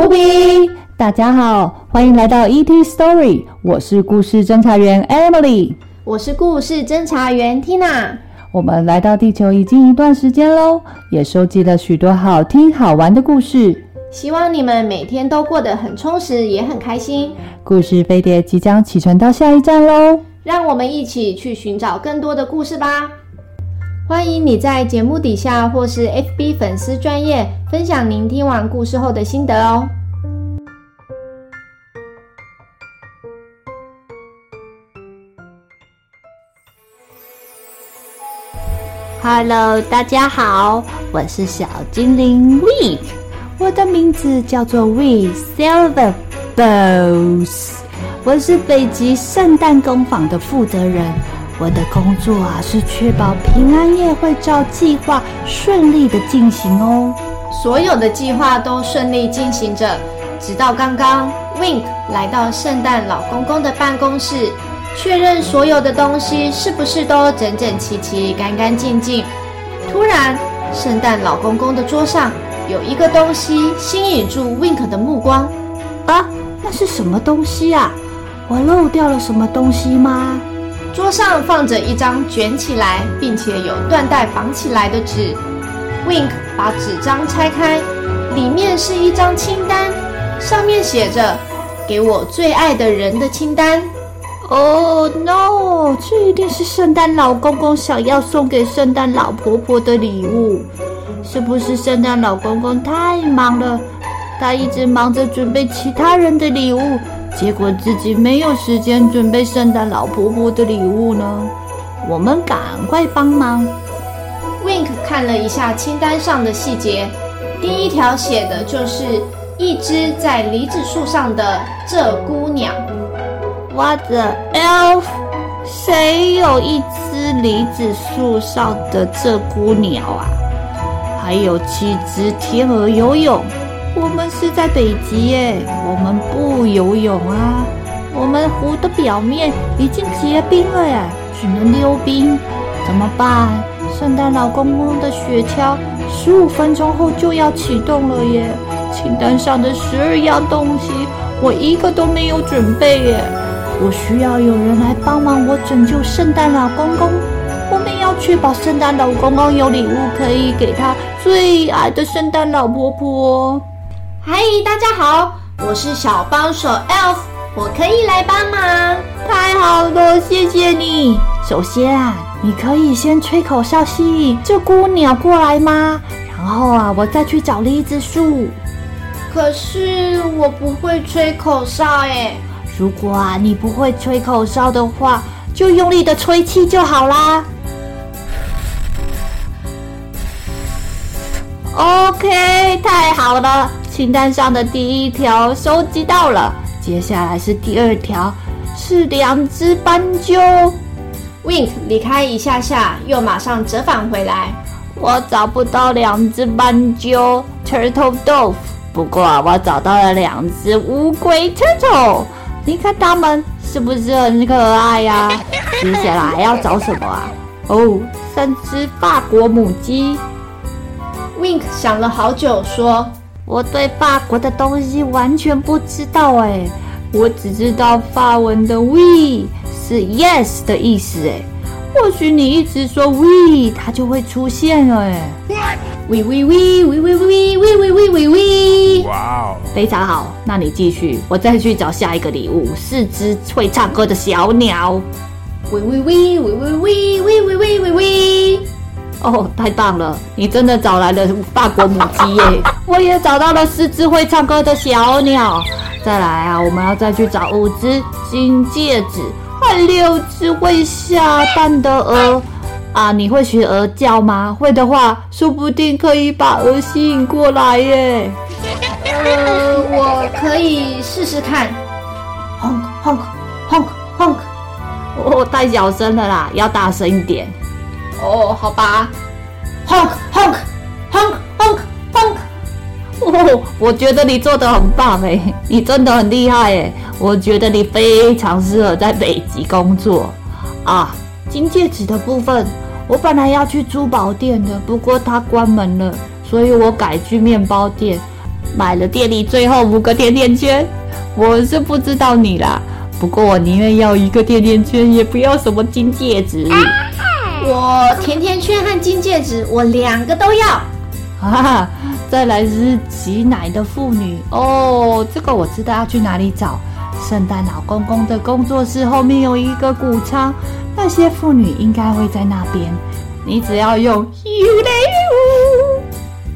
无比。大家好，欢迎来到 ET Story，我是故事侦查员 Emily，我是故事侦查员 Tina。我们来到地球已经一段时间喽，也收集了许多好听好玩的故事。希望你们每天都过得很充实，也很开心。故事飞碟即将启程到下一站喽，让我们一起去寻找更多的故事吧。欢迎你在节目底下或是 FB 粉丝专页分享您听完故事后的心得哦。Hello，大家好，我是小精灵 Wing。我的名字叫做 We Silver Bows，我是北极圣诞工坊的负责人。我的工作啊是确保平安夜会照计划顺利的进行哦。所有的计划都顺利进行着，直到刚刚 Wink 来到圣诞老公公的办公室，确认所有的东西是不是都整整齐齐、干干净净。突然，圣诞老公公的桌上。有一个东西吸引住 Wink 的目光，啊，那是什么东西啊？我漏掉了什么东西吗？桌上放着一张卷起来并且有缎带绑起来的纸。Wink 把纸张拆开，里面是一张清单，上面写着“给我最爱的人的清单”。Oh no！这一定是圣诞老公公想要送给圣诞老婆婆的礼物。是不是圣诞老公公太忙了？他一直忙着准备其他人的礼物，结果自己没有时间准备圣诞老婆婆的礼物呢？我们赶快帮忙。Wink 看了一下清单上的细节，第一条写的就是一只在梨子树上的鹧鸪鸟。What the elf？谁有一只梨子树上的鹧鸪鸟啊？还有七只天鹅游泳，我们是在北极耶，我们不游泳啊。我们湖的表面已经结冰了耶，只能溜冰，怎么办？圣诞老公公的雪橇十五分钟后就要启动了耶，清单上的十二样东西我一个都没有准备耶，我需要有人来帮忙我拯救圣诞老公公。我们要确保圣诞老公公有礼物可以给他最爱的圣诞老婆婆。嗨，大家好，我是小帮手 Elf，我可以来帮忙。太好了，谢谢你。首先啊，你可以先吹口哨吸引这孤鸟过来吗？然后啊，我再去找梨子树。可是我不会吹口哨哎。如果啊，你不会吹口哨的话，就用力的吹气就好啦。OK，太好了！清单上的第一条收集到了，接下来是第二条，是两只斑鸠。Wink 离开一下下，又马上折返回来。我找不到两只斑鸠，Turtle Dove。不过啊，我找到了两只乌龟，Turtle。你看它们是不是很可爱呀、啊？接下来要找什么啊？哦，三只法国母鸡。Wink 想了好久，说：“我对法国的东西完全不知道哎，我只知道法文的 “we” 是 “yes” 的意思哎。或许你一直说 “we”，它就会出现哎。We we we we we we we we we we we。哇哦，非常好，那你继续，我再去找下一个礼物，四只会唱歌的小鸟。We we we we we we we we we we we。哦，太棒了！你真的找来了法国母鸡耶！我也找到了四只会唱歌的小鸟。再来啊，我们要再去找五只金戒指，和六只会下蛋的鹅。啊，你会学鹅叫吗？会的话，说不定可以把鹅吸引过来耶。呃，我可以试试看。Honk honk honk honk。哦，太小声了啦，要大声一点。哦，好吧，honk honk honk honk honk。哦，我觉得你做得很棒诶，你真的很厉害诶。我觉得你非常适合在北极工作啊。金戒指的部分，我本来要去珠宝店的，不过它关门了，所以我改去面包店。买了店里最后五个甜甜圈。我是不知道你啦，不过我宁愿要一个甜甜圈，也不要什么金戒指。我甜甜圈和金戒指，我两个都要。啊，再来是挤奶的妇女哦，这个我知道要去哪里找。圣诞老公公的工作室后面有一个谷仓，那些妇女应该会在那边。你只要用“呦嘞呦”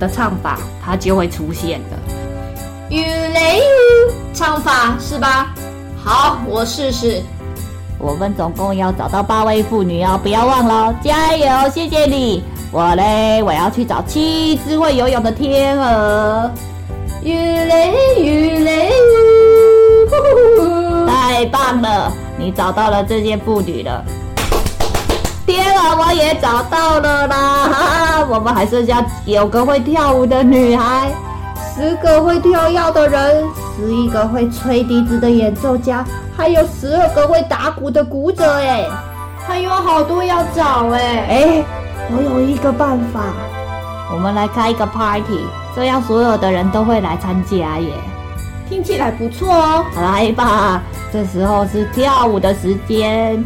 的唱法，它就会出现的。呦嘞呦，唱法是吧？好，我试试。我们总共要找到八位妇女哦，不要忘了，加油！谢谢你。我嘞，我要去找七只会游泳的天鹅。呦嘞呦嘞呦，太棒了！你找到了这些妇女了。天鹅我也找到了啦，哈哈，我们还剩下九个会跳舞的女孩，十个会跳跃的人，十一个会吹笛子的演奏家，还有十二个会打鼓的鼓者。哎，还有好多要找哎哎，我有一个办法，我们来开一个 party，这样所有的人都会来参加耶。听起来不错哦，来吧，这时候是跳舞的时间。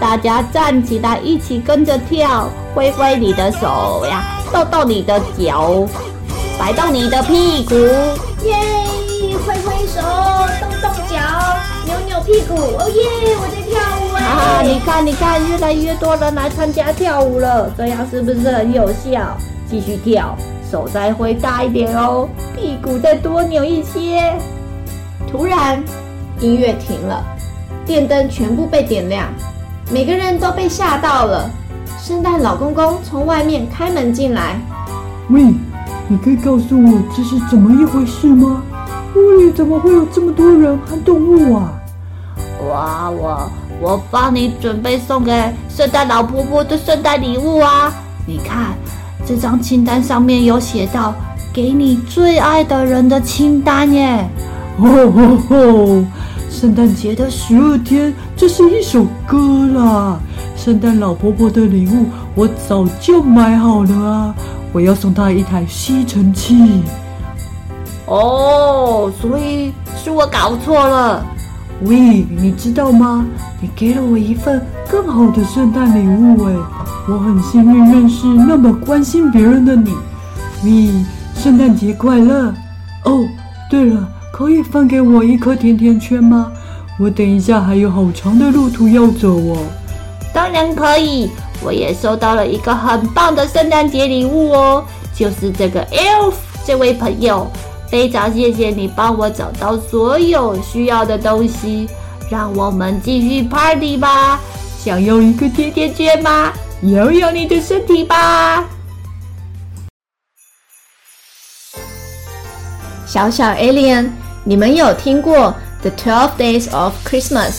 大家站起来，一起跟着跳，挥挥你的手呀，动动你的脚，摆动你的屁股，耶！挥挥手，动动脚，扭扭屁股，哦耶！我在跳舞哎！啊，你看，你看，越来越多人来参加跳舞了，这样是不是很有效？继续跳，手再挥大一点哦，屁股再多扭一些。突然，音乐停了，电灯全部被点亮。每个人都被吓到了。圣诞老公公从外面开门进来。喂，你可以告诉我这是怎么一回事吗？屋里怎么会有这么多人和动物啊？哇，我我帮你准备送给圣诞老婆婆的圣诞礼物啊！你看，这张清单上面有写到给你最爱的人的清单耶。哦吼吼！圣诞节的十二天，这是一首歌啦。圣诞老婆婆的礼物我早就买好了啊，我要送他一台吸尘器。哦，所以是我搞错了。喂，你知道吗？你给了我一份更好的圣诞礼物诶，我很幸运认识那么关心别人的你。喂，圣诞节快乐！哦，对了。可以分给我一颗甜甜圈吗？我等一下还有好长的路途要走哦。当然可以，我也收到了一个很棒的圣诞节礼物哦，就是这个 Elf 这位朋友，非常谢谢你帮我找到所有需要的东西，让我们继续 party 吧。想要一个甜甜圈吗？摇摇你的身体吧。小小 Alien。你们有听过《The Twelve Days of Christmas》？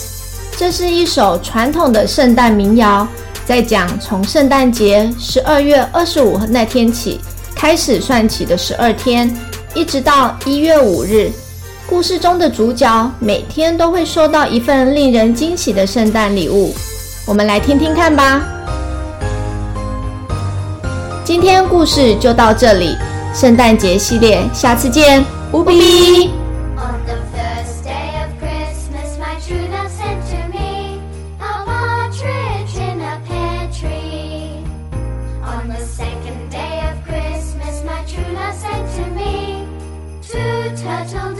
这是一首传统的圣诞民谣，在讲从圣诞节十二月二十五那天起开始算起的十二天，一直到一月五日。故事中的主角每天都会收到一份令人惊喜的圣诞礼物。我们来听听看吧。今天故事就到这里，圣诞节系列下次见，无比。照